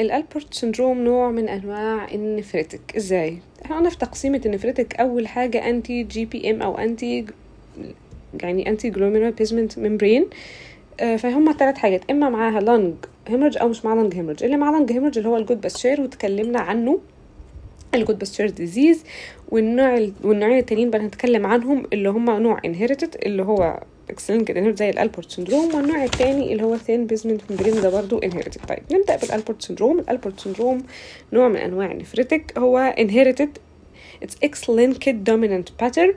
ال Alport syndrome نوع من أنواع النفرتك. إحنا قلنا في تقسيمة ال nephritic أول حاجة anti GBM أو anti يعني anti glomerular basement membrane فهم ثلاث حاجات. إما معاها lung hemorrhage أو مش معاها lung hemorrhage اللي معاه lung hemorrhage اللي هو ال Goodpasture واتكلمنا عنه. ال Goodpasture disease والنوع والنوعين التانيين بقى هنتكلم عنهم اللي هم نوع inherited اللي هو X-linked inherited زي ال Alport syndrome والنوع الثاني اللي هو thin basement membrane ده برضه inherited طيب نبدأ بال Alport syndrome ال Alport syndrome نوع من أنواع ال nephritic هو inherited it's X-linked dominant pattern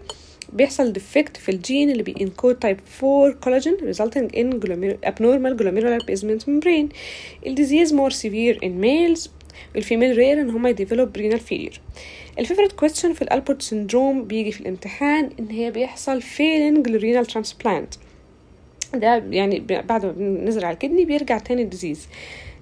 بيحصل defect في الجين اللي بي encode type 4 collagen resulting in abnormal glomerular basement membrane. ال disease more severe in males. ال female rare إن هما ي develop renal failure. ال favorite question في ال Alport syndrome بيجي في الامتحان إن هي بيحصل failing لل renal transplant ده يعني بعد ما بنزرع ال kidney بيرجع تاني ال disease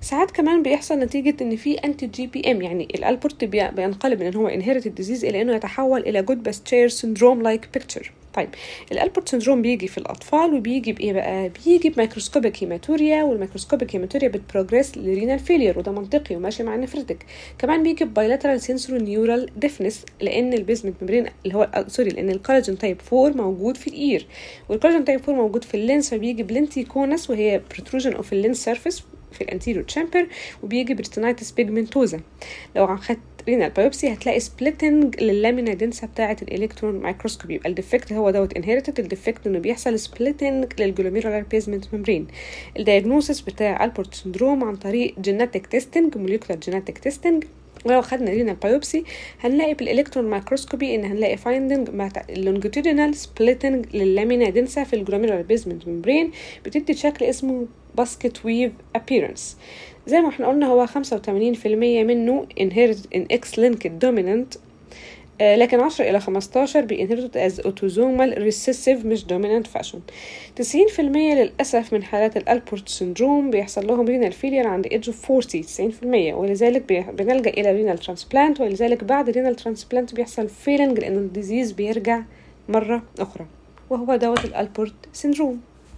ساعات كمان بيحصل نتيجة إن في anti GBM يعني ال Alport بينقلب من إن هو inherited disease إلى إنه يتحول إلى Goodpasture syndrome like picture طيب ال Alport syndrome بيجي في الأطفال وبيجي بإيه بقى؟ بيجي بميكروسكوبيك هيماتوريا والميكروسكوبيك هيماتوريا بتبروجريس لرينال فيلير وده منطقي وماشي مع ال nephritic كمان بيجي bilateral sensorineural deafness لأن ال basement membrane اللي هو sorry لأن ال collagen type 4 موجود في ال ear. وال collagen type 4 موجود في ال lens فبيجي ب lenticonus وهي protrusion of ال lens surface في ال anterior chamber وبيجي ب retinitis pigmentosa لو اخدت renal biopsy هتلاقي splitting لل lamina densa بتاعه ال electron microscopy. يبقى ال defect هو دوت inherited ال defect انه بيحصل splitting لل glomerular basement membrane ال diagnosis بتاع Alport syndrome عن طريق genetic testing molecular genetic testing ولو خدنا renal biopsy هنلاقي بال electron microscopy إن هنلاقي finding مع ال longitudinal splitting لل lamina densa في ال glomerular basement membrane بتدي شكل اسمه basket weave appearance زي ما إحنا قلنا هو 85% منه inherited in X-linked dominant آه لكن 10 إلى 15 ب inherited as autosomal recessive مش dominant fashion. 90% للأسف من حالات ال Alport syndrome بيحصل لهم renal failure عند age of 40 90% ولذلك بنلجأ إلى renal transplant ولذلك بعد renal transplant بيحصل failing لأن ال disease بيرجع مرة أخرى وهو دوت الألبورت سندروم